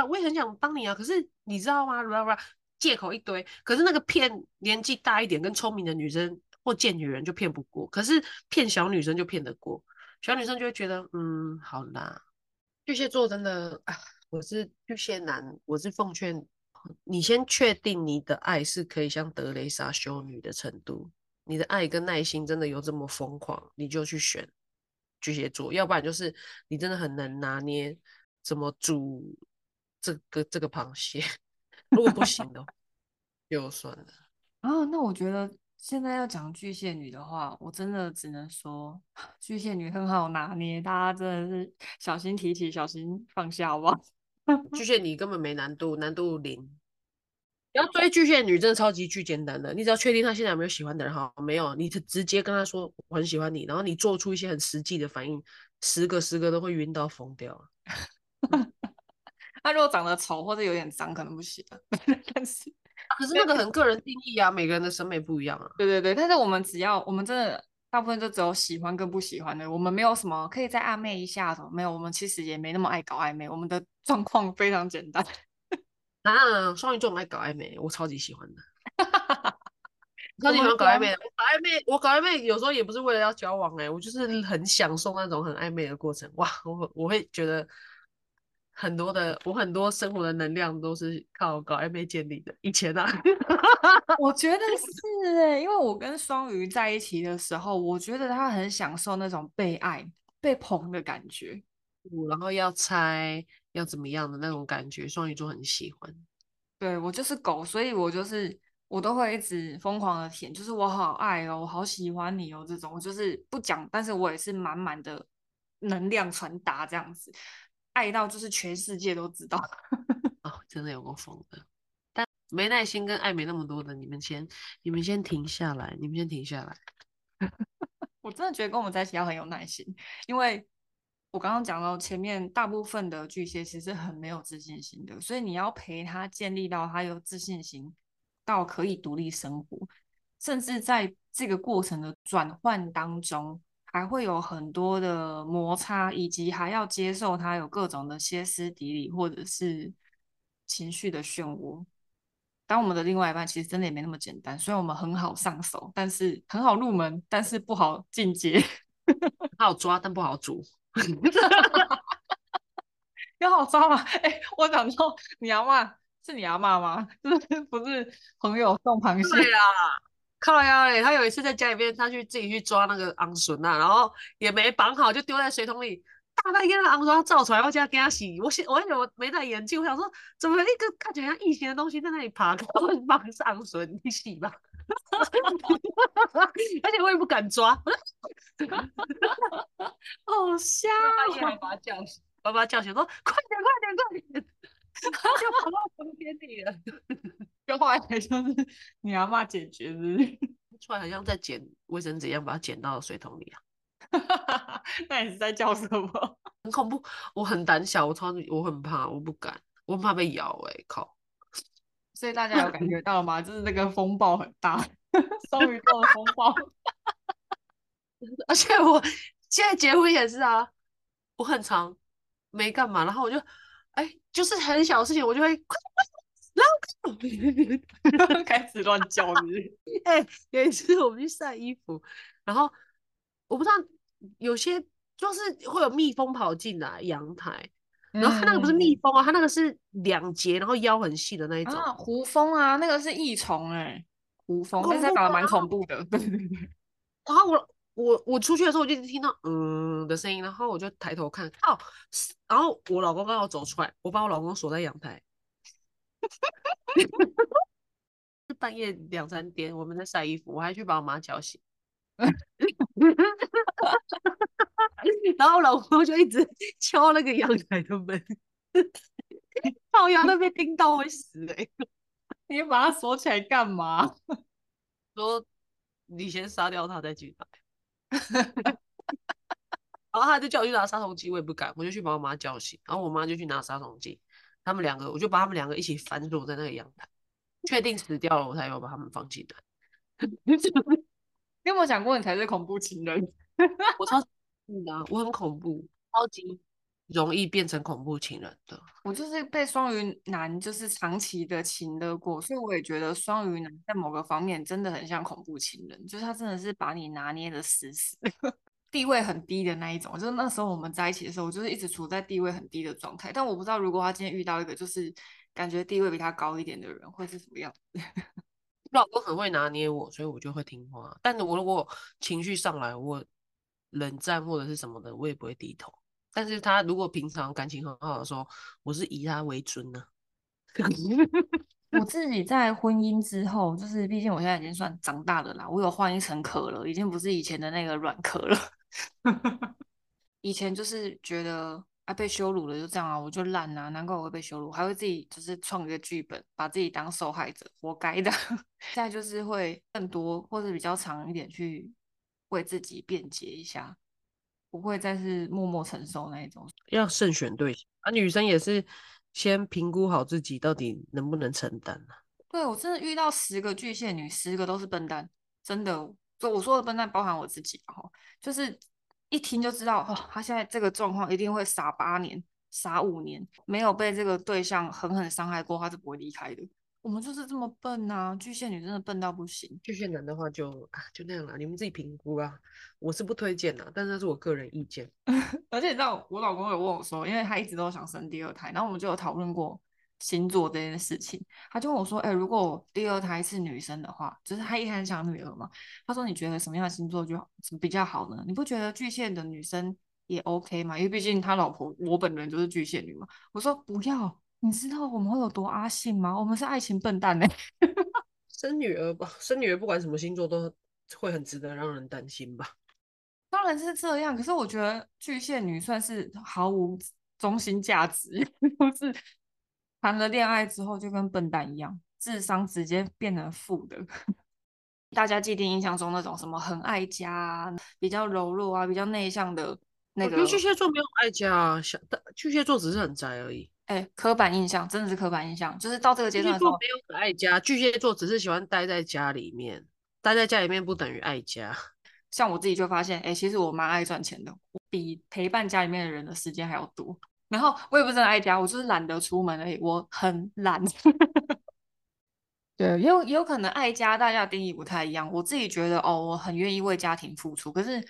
Speaker 2: 我也很想帮你啊。可是你知道吗？借口一堆。可是那个骗年纪大一点跟聪明的女生或贱女人就骗不过，可是骗小女生就骗得过。小女生就会觉得，嗯，好啦。巨蟹座真的，啊，我是巨蟹男，我是奉劝你先确定你的爱是可以像德蕾莎修女的程度，你的爱跟耐心真的有这么疯狂，你就去选。巨蟹座，要不然就是你真的很能拿捏怎么煮这个这个螃蟹。如果不行的话，就算了。
Speaker 1: 啊，那我觉得现在要讲巨蟹女的话，我真的只能说 巨蟹女很好拿捏，大家真的是小心提起，小心放下，好不好？
Speaker 2: 巨蟹女根本没难度，难度零。要追巨蟹女真的超级巨简单的，你只要确定她现在有没有喜欢的人，哈，没有，你就直接跟她说我很喜欢你，然后你做出一些很实际的反应，十个十个都会晕到疯掉。
Speaker 1: 他如果长得丑或者有点脏，可能不行。但是，
Speaker 2: 可是那个很个人定义啊，每个人的审美不一样啊。
Speaker 1: 对对对，但是我们只要我们真的大部分就只有喜欢跟不喜欢的，我们没有什么可以再暧昧一下什么，没有，我们其实也没那么爱搞暧昧，我们的状况非常简单。
Speaker 2: 啊，双鱼座很爱搞暧昧，我超级喜欢的，超级喜欢搞暧昧。我搞暧昧，我搞暧昧有时候也不是为了要交往哎，我就是很享受那种很暧昧的过程。哇，我我会觉得很多的，我很多生活的能量都是靠搞暧昧建立的。以前啊，
Speaker 1: 我觉得是哎，因为我跟双鱼在一起的时候，我觉得他很享受那种被爱、被捧的感觉。
Speaker 2: 然后要猜要怎么样的那种感觉，双鱼座很喜欢。
Speaker 1: 对，我就是狗，所以我就是我都会一直疯狂的舔，就是我好爱哦，我好喜欢你哦，这种我就是不讲，但是我也是满满的能量传达这样子，爱到就是全世界都知道。
Speaker 2: 哦，真的有够疯的，但没耐心跟爱没那么多的，你们先你们先停下来，你们先停下来。
Speaker 1: 我真的觉得跟我们在一起要很有耐心，因为。我刚刚讲到前面，大部分的巨蟹其实很没有自信心的，所以你要陪他建立到他有自信心，到可以独立生活，甚至在这个过程的转换当中，还会有很多的摩擦，以及还要接受他有各种的歇斯底里或者是情绪的漩涡。当我们的另外一半其实真的也没那么简单，虽然我们很好上手，但是很好入门，但是不好进阶，
Speaker 2: 好抓但不好煮。
Speaker 1: 有好抓吗？哎、欸，我想说，你阿妈是你阿妈吗？就是不是朋友送螃蟹？
Speaker 2: 对啊，靠呀！哎，他有一次在家里面，他去自己去抓那个昂笋啊，然后也没绑好，就丢在水桶里。大半夜的鹌鹑要照出来，我叫他给他洗。我我而且我没戴眼镜，我想说，怎么一个看起来像异形的东西在那里爬？根本绑是鹌鹑，你洗吧。而且我也不敢抓，
Speaker 1: 好笑！
Speaker 2: 爸爸把他叫醒，爸爸叫醒说：“快点，快点，快点！”就跑到房间里了。
Speaker 1: 就后来就是你要骂解决，是不是？
Speaker 2: 出来好像在捡卫生纸一样，把它捡到水桶里啊。
Speaker 1: 那你是在叫什么？
Speaker 2: 很恐怖，我很胆小，我超级我很怕，我不敢，我很怕被咬。哎，靠！
Speaker 1: 所以大家有感觉到吗？就是那个风暴很大，双鱼座的风暴。
Speaker 2: 而且我现在结婚也是啊，我很常没干嘛，然后我就哎，就是很小的事情，我就会快快，然 后
Speaker 1: 开始乱叫你。
Speaker 2: 哎，有一次我们去晒衣服，然后我不知道有些就是会有蜜蜂跑进来阳台。然后它那个不是蜜蜂啊，它那个是两节，然后腰很细的那一种。
Speaker 1: 啊，胡蜂啊，那个是益虫哎，胡蜂，但是长得蛮恐怖的。对对对。
Speaker 2: 然后我我我出去的时候，我就听到嗯的声音，然后我就抬头看，哦，然后我老公刚好走出来，我把我老公锁在阳台。半夜两三点，我们在晒衣服，我还去把我妈叫醒。然后老公就一直敲那个阳台的门，靠阳那边听到会死哎、欸！
Speaker 1: 你把它锁起来干嘛？
Speaker 2: 说你先杀掉他再进来。然后他就叫我去拿杀虫剂，我也不敢，我就去把我妈叫醒。然后我妈就去拿杀虫剂，他们两个我就把他们两个一起反锁在那个阳台，确定死掉了，我才有把他们放进来。
Speaker 1: 你有没有想过你才是恐怖情人？
Speaker 2: 我超。是的，我很恐怖，超级容易变成恐怖情人的。
Speaker 1: 我就是被双鱼男就是长期的情勒过，所以我也觉得双鱼男在某个方面真的很像恐怖情人，就是他真的是把你拿捏的死死，地位很低的那一种。就是那时候我们在一起的时候，我就是一直处在地位很低的状态。但我不知道如果他今天遇到一个就是感觉地位比他高一点的人，会是什么样子。
Speaker 2: 老公很会拿捏我，所以我就会听话。但是我如果情绪上来，我。冷战或者是什么的，我也不会低头。但是他如果平常感情很好的时候，我是以他为尊呢、
Speaker 1: 我自己在婚姻之后，就是毕竟我现在已经算长大了啦，我有换一层壳了，已经不是以前的那个软壳了。以前就是觉得啊，被羞辱了就这样啊，我就烂啊，难怪我会被羞辱，还会自己就是创一个剧本，把自己当受害者，活该的。现在就是会更多或者比较长一点去。为自己辩解一下，不会再是默默承受那一种。
Speaker 2: 要慎选对象啊，女生也是先评估好自己到底能不能承担啊。
Speaker 1: 对，我真的遇到十个巨蟹女，十个都是笨蛋，真的。就我说的笨蛋，包含我自己哦，就是一听就知道哦，她现在这个状况一定会傻八年、傻五年，没有被这个对象狠狠伤害过，她是不会离开的。我们就是这么笨啊！巨蟹女真的笨到不行。
Speaker 2: 巨蟹男的话就啊，就那样了，你们自己评估啊。我是不推荐的，但是那是我个人意见。
Speaker 1: 而且你知道，我老公有问我说，因为他一直都想生第二胎，然后我们就有讨论过星座这件事情。他就问我说：“哎、欸，如果我第二胎是女生的话，就是他一直很想女儿嘛？”他说：“你觉得什么样的星座就比较好呢？你不觉得巨蟹的女生也 OK 吗？因为毕竟他老婆我本人就是巨蟹女嘛。”我说：“不要。”你知道我们会有多阿信吗？我们是爱情笨蛋呢。
Speaker 2: 生女儿吧，生女儿不管什么星座都会很值得让人担心吧。
Speaker 1: 当然是这样，可是我觉得巨蟹女算是毫无中心价值，就是谈了恋爱之后就跟笨蛋一样，智商直接变成负的。大家既定印象中那种什么很爱家、比较柔弱啊、比较内向的那个，
Speaker 2: 巨蟹座没有爱家，想巨蟹座只是很宅而已。
Speaker 1: 哎、欸，刻板印象真的是刻板印象，就是到这个阶段的时候，
Speaker 2: 没有很爱家。巨蟹座只是喜欢待在家里面，待在家里面不等于爱家。
Speaker 1: 像我自己就发现，哎、欸，其实我蛮爱赚钱的，我比陪伴家里面的人的时间还要多。然后我也不是很爱家，我就是懒得出门而已，我很懒。对，也有也有可能爱家，大家的定义不太一样。我自己觉得，哦，我很愿意为家庭付出。可是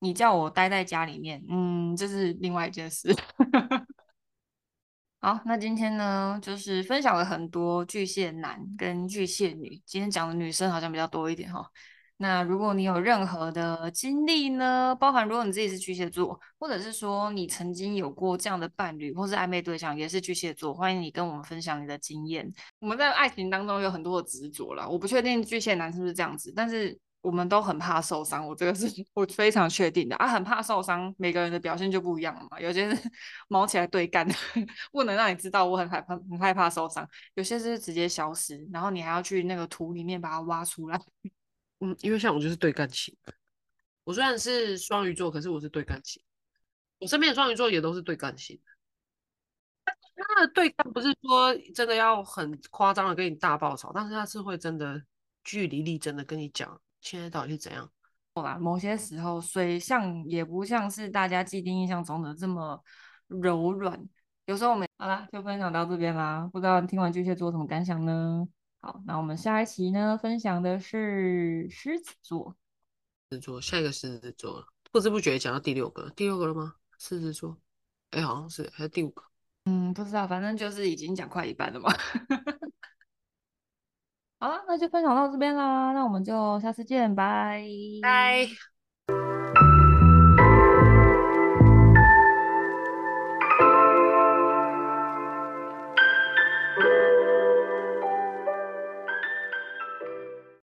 Speaker 1: 你叫我待在家里面，嗯，这是另外一件事。好，那今天呢，就是分享了很多巨蟹男跟巨蟹女。今天讲的女生好像比较多一点哈。那如果你有任何的经历呢，包含如果你自己是巨蟹座，或者是说你曾经有过这样的伴侣或是暧昧对象也是巨蟹座，欢迎你跟我们分享你的经验。我们在爱情当中有很多的执着啦，我不确定巨蟹男是不是这样子，但是。我们都很怕受伤，我这个是 我非常确定的啊，很怕受伤，每个人的表现就不一样了嘛。有些是 毛起来对干，不能让你知道我很害怕，很害怕受伤。有些是直接消失，然后你还要去那个土里面把它挖出来。
Speaker 2: 嗯，因为像我就是对干型，我虽然是双鱼座，可是我是对干型。我身边的双鱼座也都是对干型。他的对干不是说真的要很夸张的跟你大爆炒，但是他是会真的据理力争的跟你讲。现在到底是怎样？
Speaker 1: 某些时候水象也不像是大家既定印象中的这么柔软。有时候我们好啦，就分享到这边啦。不知道你听完巨蟹座什么感想呢？好，那我们下一期呢，分享的是狮子座。
Speaker 2: 狮子座，下一个狮子座，不知不觉讲到第六个，第六个了吗？狮子座，哎、欸，好像是，还是第五个。
Speaker 1: 嗯，不知道，反正就是已经讲快一半了嘛。好了，那就分享到这边啦，那我们就下次见，拜
Speaker 2: 拜。